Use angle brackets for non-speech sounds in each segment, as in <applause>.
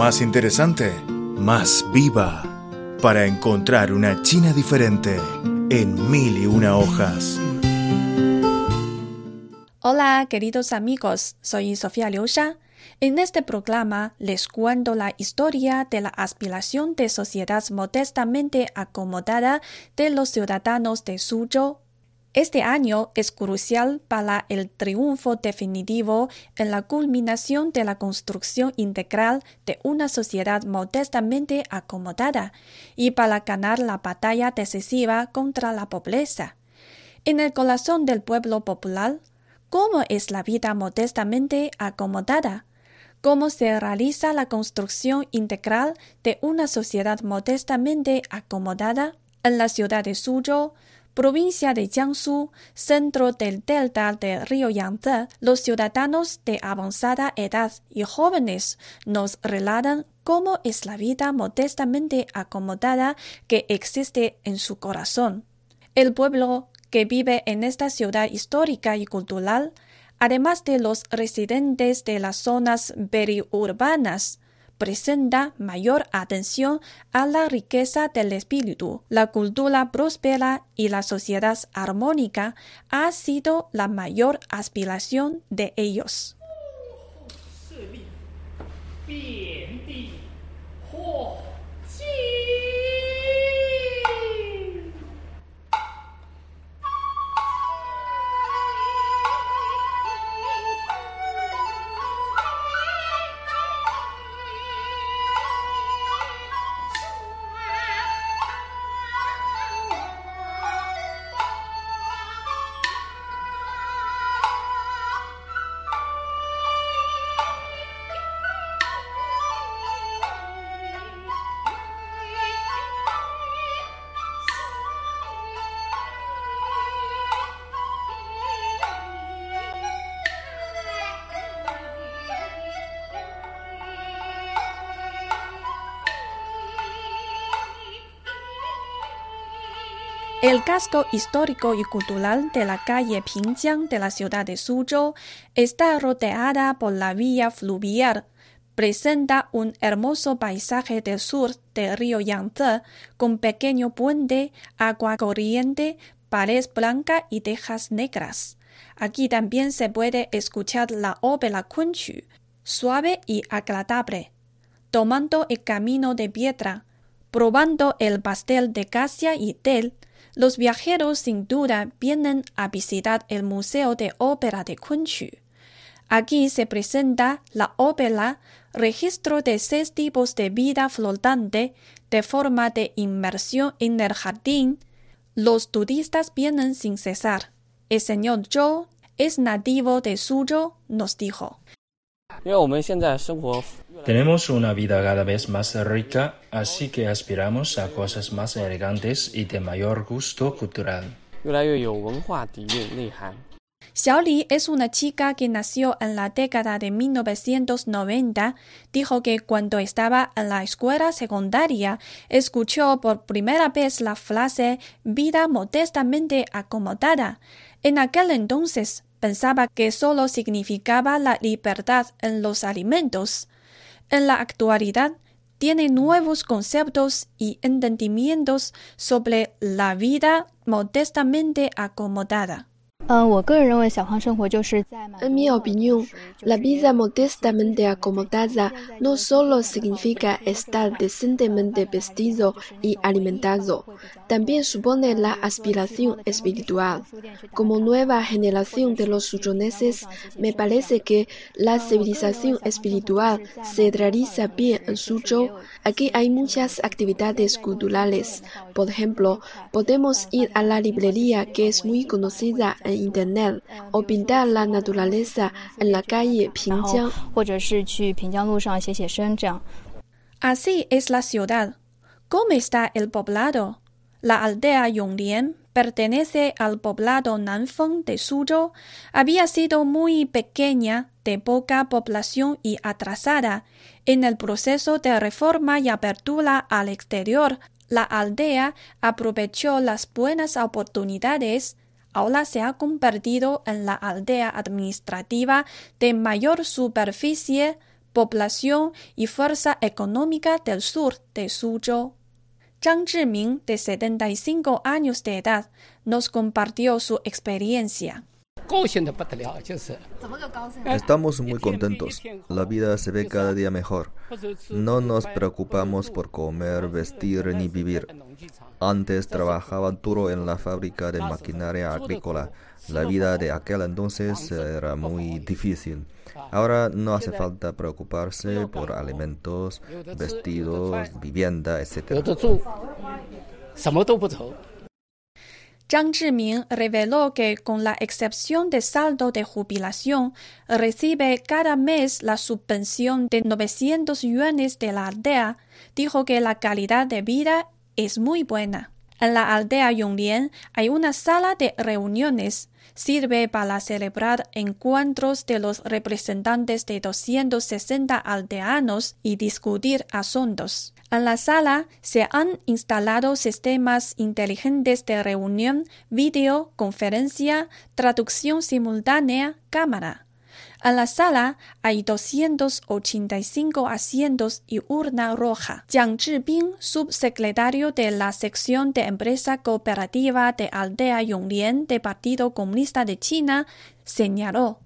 más interesante, más viva, para encontrar una China diferente en mil y una hojas. Hola, queridos amigos, soy Sofía Liusha. En este programa les cuento la historia de la aspiración de sociedad modestamente acomodada de los ciudadanos de Suzhou. Este año es crucial para el triunfo definitivo en la culminación de la construcción integral de una sociedad modestamente acomodada y para ganar la batalla decisiva contra la pobreza. En el corazón del pueblo popular, ¿cómo es la vida modestamente acomodada? cómo se realiza la construcción integral de una sociedad modestamente acomodada en la ciudad de Suzhou, provincia de Jiangsu, centro del delta del río Yangtze, los ciudadanos de avanzada edad y jóvenes nos relatan cómo es la vida modestamente acomodada que existe en su corazón. El pueblo que vive en esta ciudad histórica y cultural además de los residentes de las zonas periurbanas, presenta mayor atención a la riqueza del espíritu. La cultura próspera y la sociedad armónica ha sido la mayor aspiración de ellos. El casco histórico y cultural de la calle Pingjiang de la ciudad de Suzhou está rodeada por la vía fluvial. Presenta un hermoso paisaje del sur del río Yangtze con pequeño puente, agua corriente, pared blanca y tejas negras. Aquí también se puede escuchar la ópera Kunchu, suave y agradable, tomando el camino de piedra, probando el pastel de casia y tel, los viajeros sin duda vienen a visitar el Museo de Ópera de Kunchu. Aquí se presenta la ópera, registro de seis tipos de vida flotante de forma de inmersión en el jardín. Los turistas vienen sin cesar. El señor Zhou es nativo de Suzhou, nos dijo. Tenemos una vida cada vez más rica, así que aspiramos a cosas más elegantes y de mayor gusto cultural. Xiaoli es una chica que nació en la década de 1990. Dijo que cuando estaba en la escuela secundaria escuchó por primera vez la frase vida modestamente acomodada. En aquel entonces pensaba que solo significaba la libertad en los alimentos. En la actualidad, tiene nuevos conceptos y entendimientos sobre la vida modestamente acomodada. En mi opinión, la vida modestamente acomodada no solo significa estar decentemente vestido y alimentado, también supone la aspiración espiritual. Como nueva generación de los suchoneses, me parece que la civilización espiritual se realiza bien en Suzhou. Aquí hay muchas actividades culturales. Por ejemplo, podemos ir a la librería que es muy conocida en Internet o pintar la naturaleza en la calle Pingjiang. Así es la ciudad. ¿Cómo está el poblado? La aldea Yonglian pertenece al poblado Nanfeng de Suzhou. Había sido muy pequeña, de poca población y atrasada. En el proceso de reforma y apertura al exterior, la aldea aprovechó las buenas oportunidades ahora se ha convertido en la aldea administrativa de mayor superficie población y fuerza económica del sur de Suzhou. Zhang Zhiming, de 75 años de edad, nos compartió su experiencia. <laughs> Estamos muy contentos. La vida se ve cada día mejor. No nos preocupamos por comer, vestir ni vivir. Antes trabajaba duro en la fábrica de maquinaria agrícola. La vida de aquel entonces era muy difícil. Ahora no hace falta preocuparse por alimentos, vestidos, vivienda, etc. Zhang Zhiming reveló que con la excepción de saldo de jubilación, recibe cada mes la subvención de 900 yuanes de la aldea. Dijo que la calidad de vida es muy buena. En la aldea Yonglian hay una sala de reuniones. Sirve para celebrar encuentros de los representantes de 260 aldeanos y discutir asuntos. En la sala se han instalado sistemas inteligentes de reunión, video, conferencia, traducción simultánea, cámara. En la sala hay 285 asientos y urna roja. Jiang Zhibing, subsecretario de la sección de empresa cooperativa de Aldea Yonglian del Partido Comunista de China, señaló.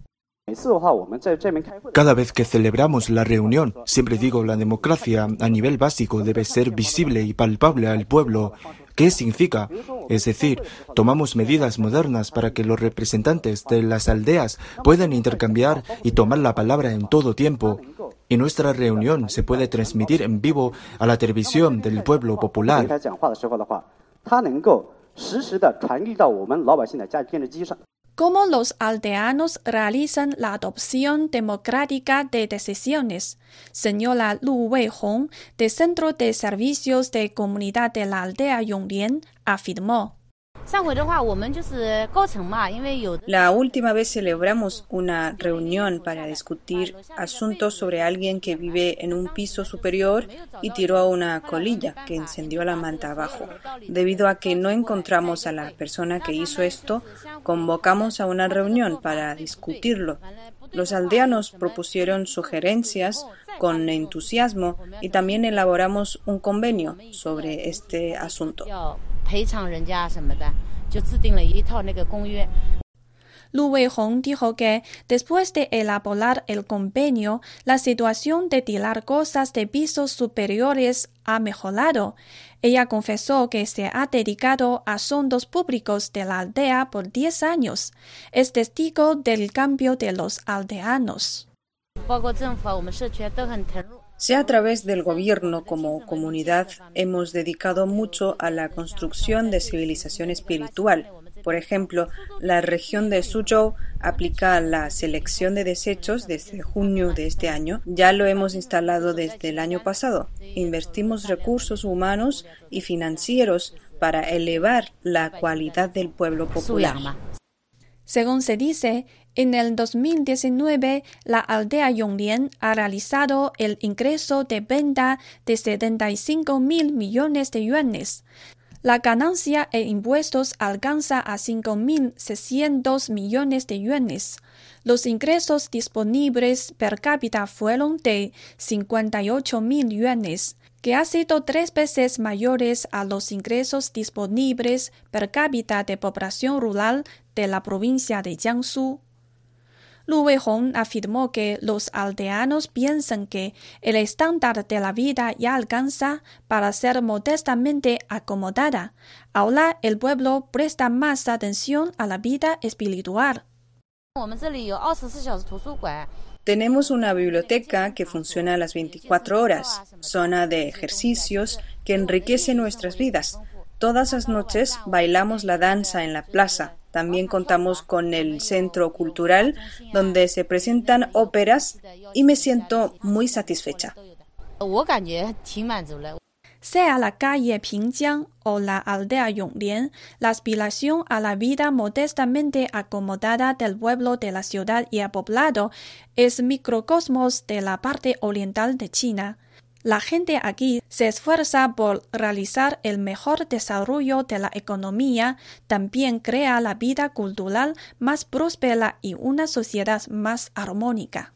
Cada vez que celebramos la reunión, siempre digo la democracia a nivel básico debe ser visible y palpable al pueblo. ¿Qué significa? Es decir, tomamos medidas modernas para que los representantes de las aldeas puedan intercambiar y tomar la palabra en todo tiempo. Y nuestra reunión se puede transmitir en vivo a la televisión del pueblo popular. Cómo los aldeanos realizan la adopción democrática de decisiones. Señora Lu Weihong, del Centro de Servicios de Comunidad de la Aldea Yonglian, afirmó. La última vez celebramos una reunión para discutir asuntos sobre alguien que vive en un piso superior y tiró una colilla que encendió la manta abajo. Debido a que no encontramos a la persona que hizo esto, convocamos a una reunión para discutirlo. Los aldeanos propusieron sugerencias con entusiasmo y también elaboramos un convenio sobre este asunto. Lu Weihong dijo que después de elaborar el convenio, la situación de tirar cosas de pisos superiores ha mejorado. Ella confesó que se ha dedicado a asuntos públicos de la aldea por 10 años. Es testigo del cambio de los aldeanos. Sea a través del gobierno como comunidad, hemos dedicado mucho a la construcción de civilización espiritual. Por ejemplo, la región de Suzhou aplica la selección de desechos desde junio de este año. Ya lo hemos instalado desde el año pasado. Invertimos recursos humanos y financieros para elevar la cualidad del pueblo popular. Según se dice, en el 2019, la aldea Yonglian ha realizado el ingreso de venta de 75 mil millones de yuanes. La ganancia e impuestos alcanza a 5.600 millones de yuanes. Los ingresos disponibles per cápita fueron de 58 mil yuanes, que ha sido tres veces mayores a los ingresos disponibles per cápita de población rural de la provincia de Jiangsu. Lu Weihong afirmó que los aldeanos piensan que el estándar de la vida ya alcanza para ser modestamente acomodada. Ahora el pueblo presta más atención a la vida espiritual. Tenemos una biblioteca que funciona a las 24 horas, zona de ejercicios que enriquece nuestras vidas. Todas las noches bailamos la danza en la plaza. También contamos con el Centro Cultural, donde se presentan óperas y me siento muy satisfecha. Sea la calle Pingjiang o la aldea Yonglian, la aspiración a la vida modestamente acomodada del pueblo de la ciudad y el poblado es microcosmos de la parte oriental de China. La gente aquí se esfuerza por realizar el mejor desarrollo de la economía, también crea la vida cultural más próspera y una sociedad más armónica.